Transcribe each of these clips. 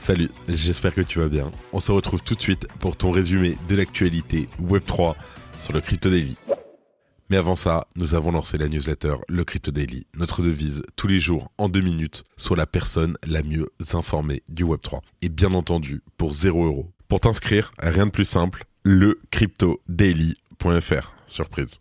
Salut, j'espère que tu vas bien. On se retrouve tout de suite pour ton résumé de l'actualité Web3 sur le Crypto Daily. Mais avant ça, nous avons lancé la newsletter Le Crypto Daily. Notre devise, tous les jours, en deux minutes, soit la personne la mieux informée du Web3. Et bien entendu, pour 0 euros. Pour t'inscrire, rien de plus simple, le cryptodaily.fr. Surprise.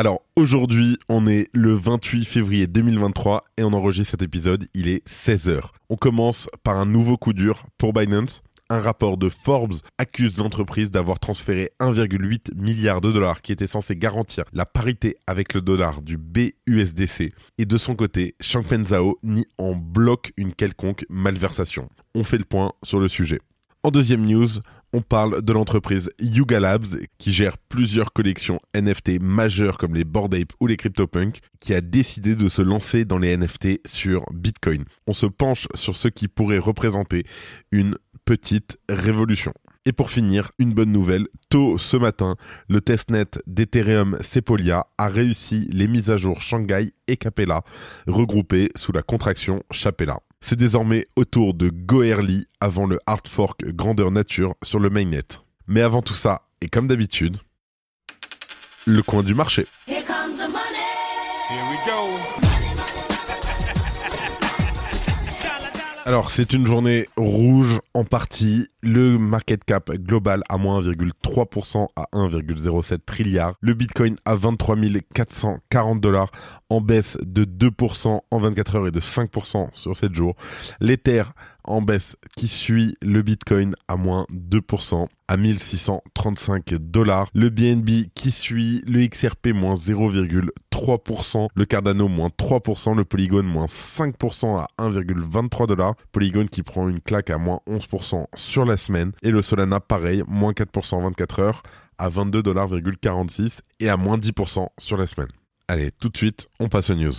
Alors aujourd'hui, on est le 28 février 2023 et on enregistre cet épisode, il est 16h. On commence par un nouveau coup dur pour Binance. Un rapport de Forbes accuse l'entreprise d'avoir transféré 1,8 milliard de dollars qui était censé garantir la parité avec le dollar du BUSDC. Et de son côté, Changpeng Zhao nie en bloc une quelconque malversation. On fait le point sur le sujet. En deuxième news, on parle de l'entreprise Yuga Labs qui gère plusieurs collections NFT majeures comme les Bored Ape ou les CryptoPunk qui a décidé de se lancer dans les NFT sur Bitcoin. On se penche sur ce qui pourrait représenter une petite révolution. Et pour finir, une bonne nouvelle, tôt ce matin, le testnet d'Ethereum Sepolia a réussi les mises à jour Shanghai et Capella, regroupées sous la contraction Chapella. C'est désormais au tour de Goerli avant le hard fork grandeur nature sur le mainnet. Mais avant tout ça, et comme d'habitude, le coin du marché. Here comes the money. Here we go. Alors, c'est une journée rouge en partie. Le market cap global à moins 1,3% à 1,07 trilliard. Le bitcoin à 23 440 dollars en baisse de 2% en 24 heures et de 5% sur 7 jours. L'Ether en baisse qui suit le Bitcoin à moins 2% à 1635 dollars. Le BNB qui suit le XRP moins 0,3%. Le Cardano moins 3%. Le Polygon moins 5% à 1,23 dollars. Polygon qui prend une claque à moins 11% sur la semaine. Et le Solana pareil, moins 4% en 24 heures à 22,46$ et à moins 10% sur la semaine. Allez, tout de suite, on passe aux news.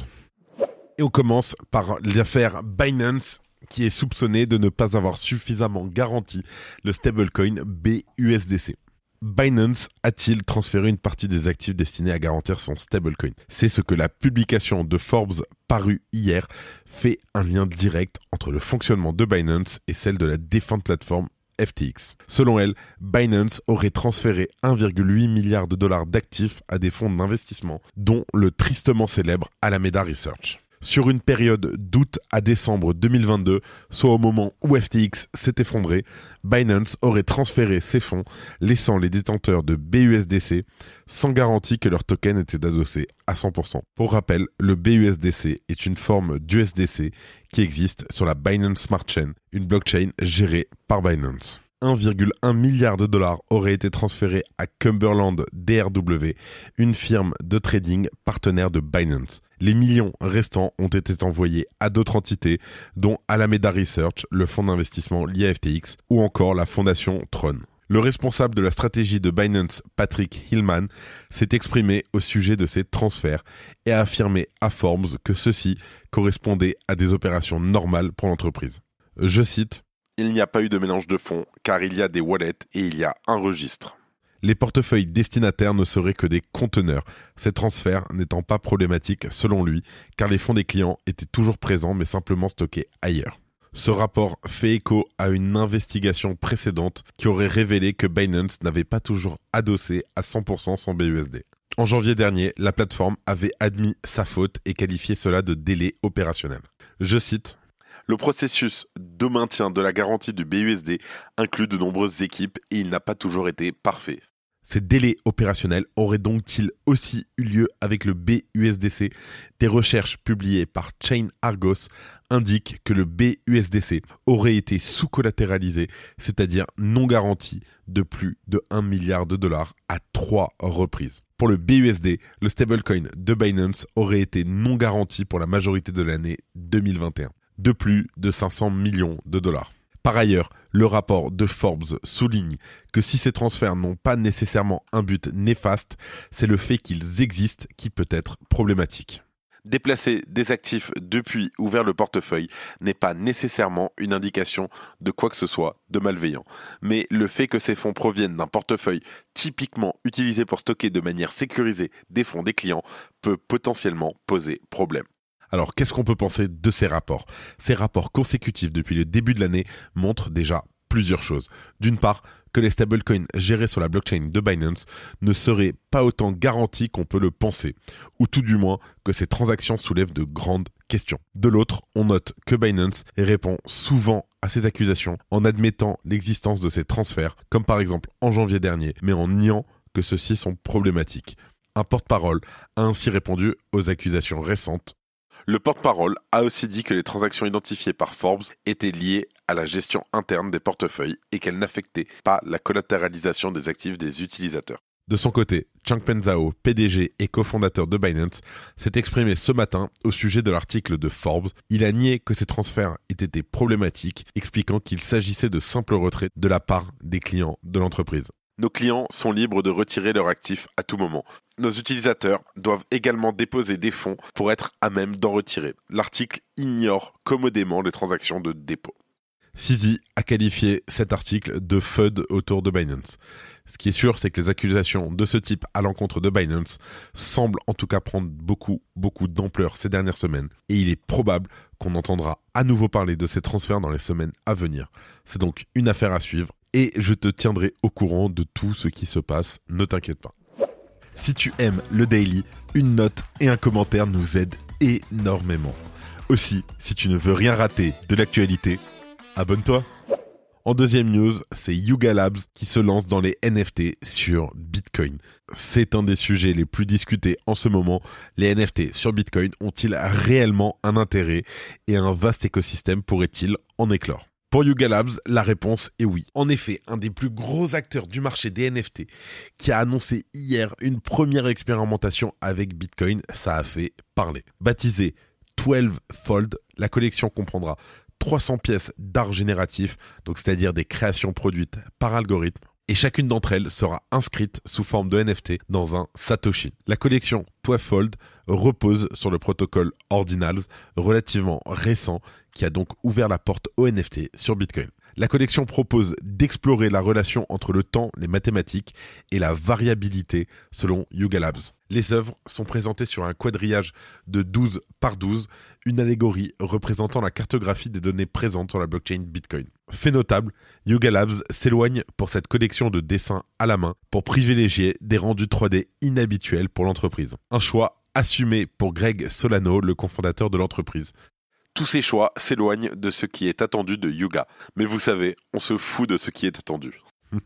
Et on commence par l'affaire Binance qui est soupçonné de ne pas avoir suffisamment garanti le stablecoin BUSDC. Binance a-t-il transféré une partie des actifs destinés à garantir son stablecoin? C'est ce que la publication de Forbes parue hier fait un lien direct entre le fonctionnement de Binance et celle de la défunte plateforme Selon elle, Binance aurait transféré 1,8 milliard de dollars d'actifs à des fonds d'investissement, dont le tristement célèbre Alameda Research sur une période d'août à décembre 2022, soit au moment où FTX s'est effondré, Binance aurait transféré ses fonds, laissant les détenteurs de BUSDC sans garantie que leur token était adossé à 100%. Pour rappel, le BUSDC est une forme d'USDC qui existe sur la Binance Smart Chain, une blockchain gérée par Binance. 1,1 milliard de dollars auraient été transférés à Cumberland DRW, une firme de trading partenaire de Binance. Les millions restants ont été envoyés à d'autres entités, dont Alameda Research, le fonds d'investissement lié à FTX, ou encore la fondation Tron. Le responsable de la stratégie de Binance, Patrick Hillman, s'est exprimé au sujet de ces transferts et a affirmé à Forbes que ceux-ci correspondaient à des opérations normales pour l'entreprise. Je cite il n'y a pas eu de mélange de fonds, car il y a des wallets et il y a un registre. Les portefeuilles destinataires ne seraient que des conteneurs, ces transferts n'étant pas problématiques selon lui, car les fonds des clients étaient toujours présents mais simplement stockés ailleurs. Ce rapport fait écho à une investigation précédente qui aurait révélé que Binance n'avait pas toujours adossé à 100% son BUSD. En janvier dernier, la plateforme avait admis sa faute et qualifié cela de délai opérationnel. Je cite le processus de maintien de la garantie du BUSD inclut de nombreuses équipes et il n'a pas toujours été parfait. Ces délais opérationnels auraient donc-ils aussi eu lieu avec le BUSDC Des recherches publiées par Chain Argos indiquent que le BUSDC aurait été sous-collatéralisé, c'est-à-dire non garanti, de plus de 1 milliard de dollars à trois reprises. Pour le BUSD, le stablecoin de Binance aurait été non garanti pour la majorité de l'année 2021 de plus de 500 millions de dollars. Par ailleurs, le rapport de Forbes souligne que si ces transferts n'ont pas nécessairement un but néfaste, c'est le fait qu'ils existent qui peut être problématique. Déplacer des actifs depuis ou vers le portefeuille n'est pas nécessairement une indication de quoi que ce soit de malveillant, mais le fait que ces fonds proviennent d'un portefeuille typiquement utilisé pour stocker de manière sécurisée des fonds des clients peut potentiellement poser problème. Alors, qu'est-ce qu'on peut penser de ces rapports? Ces rapports consécutifs depuis le début de l'année montrent déjà plusieurs choses. D'une part, que les stablecoins gérés sur la blockchain de Binance ne seraient pas autant garantis qu'on peut le penser, ou tout du moins que ces transactions soulèvent de grandes questions. De l'autre, on note que Binance répond souvent à ces accusations en admettant l'existence de ces transferts, comme par exemple en janvier dernier, mais en niant que ceux-ci sont problématiques. Un porte-parole a ainsi répondu aux accusations récentes le porte-parole a aussi dit que les transactions identifiées par Forbes étaient liées à la gestion interne des portefeuilles et qu'elles n'affectaient pas la collatéralisation des actifs des utilisateurs. De son côté, Changpeng Zhao, PDG et cofondateur de Binance, s'est exprimé ce matin au sujet de l'article de Forbes. Il a nié que ces transferts aient été problématiques, expliquant qu'il s'agissait de simples retraits de la part des clients de l'entreprise. Nos clients sont libres de retirer leurs actifs à tout moment. Nos utilisateurs doivent également déposer des fonds pour être à même d'en retirer. L'article ignore commodément les transactions de dépôt. Sisi a qualifié cet article de FUD autour de Binance. Ce qui est sûr, c'est que les accusations de ce type à l'encontre de Binance semblent en tout cas prendre beaucoup, beaucoup d'ampleur ces dernières semaines. Et il est probable qu'on entendra à nouveau parler de ces transferts dans les semaines à venir. C'est donc une affaire à suivre et je te tiendrai au courant de tout ce qui se passe, ne t'inquiète pas. Si tu aimes le daily, une note et un commentaire nous aident énormément. Aussi, si tu ne veux rien rater de l'actualité, abonne-toi. En deuxième news, c'est Yuga Labs qui se lance dans les NFT sur Bitcoin. C'est un des sujets les plus discutés en ce moment. Les NFT sur Bitcoin ont-ils réellement un intérêt et un vaste écosystème pourrait-il en éclore? Pour Yuga Labs, la réponse est oui. En effet, un des plus gros acteurs du marché des NFT qui a annoncé hier une première expérimentation avec Bitcoin, ça a fait parler. Baptisé 12 Fold, la collection comprendra 300 pièces d'art génératif, donc c'est-à-dire des créations produites par algorithme, et chacune d'entre elles sera inscrite sous forme de NFT dans un Satoshi. La collection 12 Fold repose sur le protocole Ordinals, relativement récent, qui a donc ouvert la porte aux NFT sur Bitcoin. La collection propose d'explorer la relation entre le temps, les mathématiques et la variabilité selon Yuga Labs. Les œuvres sont présentées sur un quadrillage de 12 par 12, une allégorie représentant la cartographie des données présentes sur la blockchain Bitcoin. Fait notable, Yuga Labs s'éloigne pour cette collection de dessins à la main pour privilégier des rendus 3D inhabituels pour l'entreprise. Un choix assumé pour Greg Solano, le cofondateur de l'entreprise. Tous ces choix s'éloignent de ce qui est attendu de Yuga. Mais vous savez, on se fout de ce qui est attendu.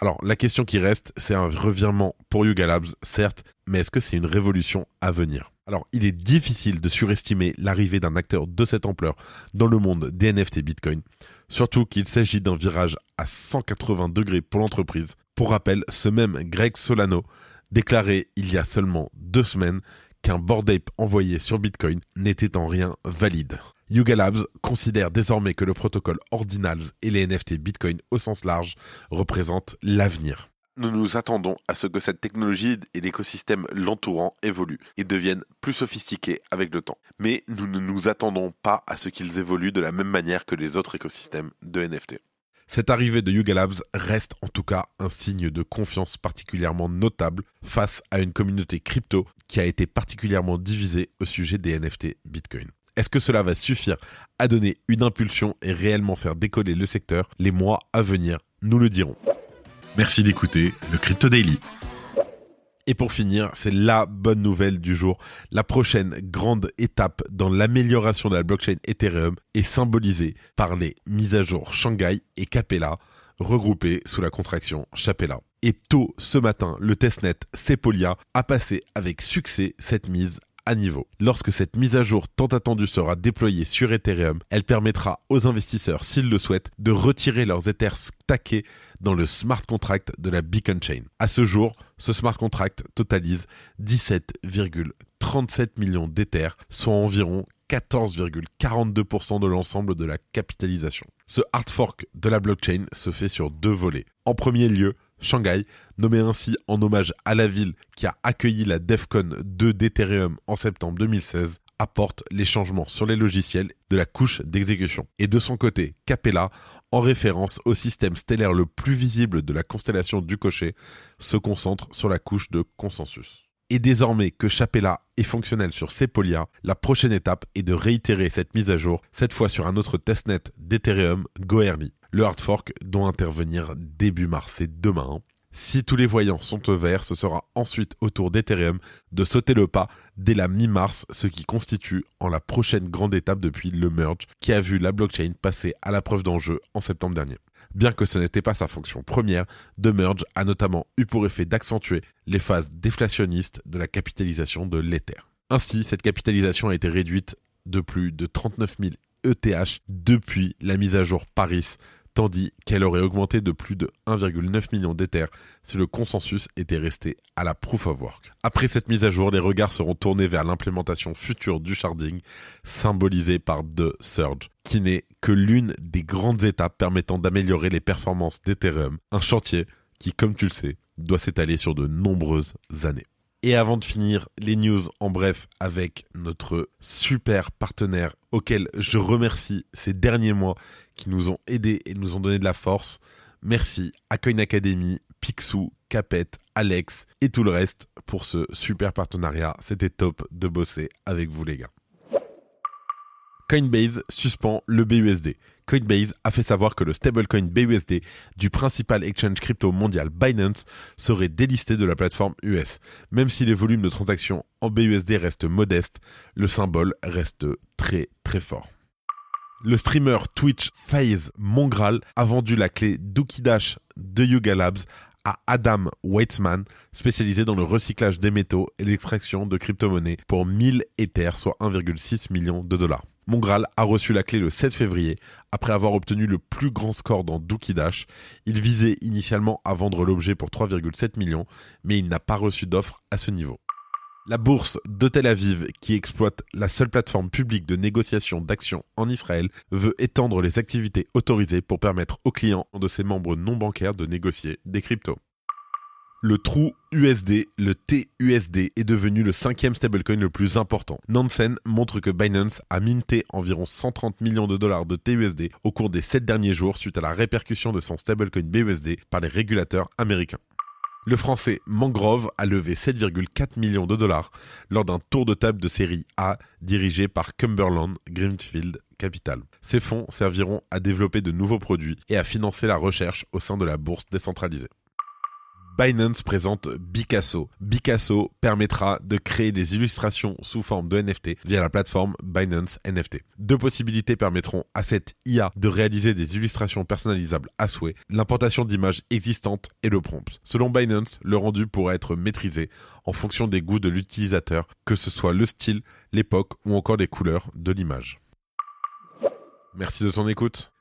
Alors, la question qui reste, c'est un revirement pour Yuga Labs, certes, mais est-ce que c'est une révolution à venir? Alors, il est difficile de surestimer l'arrivée d'un acteur de cette ampleur dans le monde des NFT Bitcoin, surtout qu'il s'agit d'un virage à 180 degrés pour l'entreprise. Pour rappel, ce même Greg Solano déclarait il y a seulement deux semaines qu'un board ape envoyé sur Bitcoin n'était en rien valide. Yuga Labs considère désormais que le protocole Ordinals et les NFT Bitcoin au sens large représentent l'avenir. Nous nous attendons à ce que cette technologie et l'écosystème l'entourant évoluent et deviennent plus sophistiqués avec le temps. Mais nous ne nous attendons pas à ce qu'ils évoluent de la même manière que les autres écosystèmes de NFT. Cette arrivée de Yuga Labs reste en tout cas un signe de confiance particulièrement notable face à une communauté crypto qui a été particulièrement divisée au sujet des NFT Bitcoin. Est-ce que cela va suffire à donner une impulsion et réellement faire décoller le secteur? Les mois à venir nous le dirons. Merci d'écouter le Crypto Daily. Et pour finir, c'est la bonne nouvelle du jour. La prochaine grande étape dans l'amélioration de la blockchain Ethereum est symbolisée par les mises à jour Shanghai et Capella, regroupées sous la contraction Chapella. Et tôt ce matin, le testnet Sepolia a passé avec succès cette mise niveau. Lorsque cette mise à jour tant attendue sera déployée sur Ethereum, elle permettra aux investisseurs, s'ils le souhaitent, de retirer leurs Ethers stackés dans le smart contract de la Beacon Chain. À ce jour, ce smart contract totalise 17,37 millions d'Ethers, soit environ 14,42% de l'ensemble de la capitalisation. Ce hard fork de la blockchain se fait sur deux volets. En premier lieu, Shanghai, nommé ainsi en hommage à la ville qui a accueilli la DEFCON 2 d'Ethereum en septembre 2016, apporte les changements sur les logiciels de la couche d'exécution. Et de son côté, Capella, en référence au système stellaire le plus visible de la constellation du cocher, se concentre sur la couche de consensus. Et désormais que Chapella est fonctionnel sur Sepolia, la prochaine étape est de réitérer cette mise à jour, cette fois sur un autre testnet d'Ethereum, Goerli. Le hard fork doit intervenir début mars, c'est demain. Hein. Si tous les voyants sont au vert, ce sera ensuite au tour d'Ethereum de sauter le pas dès la mi-mars, ce qui constitue en la prochaine grande étape depuis le merge qui a vu la blockchain passer à la preuve d'enjeu en septembre dernier. Bien que ce n'était pas sa fonction première, The Merge a notamment eu pour effet d'accentuer les phases déflationnistes de la capitalisation de l'Ether. Ainsi, cette capitalisation a été réduite de plus de 39 000 ETH depuis la mise à jour Paris tandis qu'elle aurait augmenté de plus de 1,9 million d'Ether si le consensus était resté à la proof of work. Après cette mise à jour, les regards seront tournés vers l'implémentation future du sharding, symbolisée par The Surge, qui n'est que l'une des grandes étapes permettant d'améliorer les performances d'Ethereum, un chantier qui, comme tu le sais, doit s'étaler sur de nombreuses années. Et avant de finir, les news en bref avec notre super partenaire auquel je remercie ces derniers mois qui nous ont aidés et nous ont donné de la force. Merci à Coin Academy, Pixou, Capet, Alex et tout le reste pour ce super partenariat. C'était top de bosser avec vous les gars. Coinbase suspend le BUSD. Coinbase a fait savoir que le stablecoin BUSD du principal exchange crypto mondial Binance serait délisté de la plateforme US. Même si les volumes de transactions en BUSD restent modestes, le symbole reste très très fort. Le streamer Twitch FaZe Mongral a vendu la clé Dash de Yuga Labs à Adam Weitzman, spécialisé dans le recyclage des métaux et l'extraction de crypto-monnaies pour 1000 Ethers, soit 1,6 million de dollars. Mongral a reçu la clé le 7 février, après avoir obtenu le plus grand score dans Dash. Il visait initialement à vendre l'objet pour 3,7 millions, mais il n'a pas reçu d'offre à ce niveau. La bourse de Tel Aviv, qui exploite la seule plateforme publique de négociation d'actions en Israël, veut étendre les activités autorisées pour permettre aux clients de ses membres non bancaires de négocier des cryptos. Le trou USD, le TUSD, est devenu le cinquième stablecoin le plus important. Nansen montre que Binance a minté environ 130 millions de dollars de TUSD au cours des 7 derniers jours suite à la répercussion de son stablecoin BUSD par les régulateurs américains. Le français Mangrove a levé 7,4 millions de dollars lors d'un tour de table de série A dirigé par Cumberland Greenfield Capital. Ces fonds serviront à développer de nouveaux produits et à financer la recherche au sein de la bourse décentralisée. Binance présente Bicasso. Bicasso permettra de créer des illustrations sous forme de NFT via la plateforme Binance NFT. Deux possibilités permettront à cette IA de réaliser des illustrations personnalisables à souhait, l'importation d'images existantes et le prompt. Selon Binance, le rendu pourra être maîtrisé en fonction des goûts de l'utilisateur, que ce soit le style, l'époque ou encore les couleurs de l'image. Merci de ton écoute.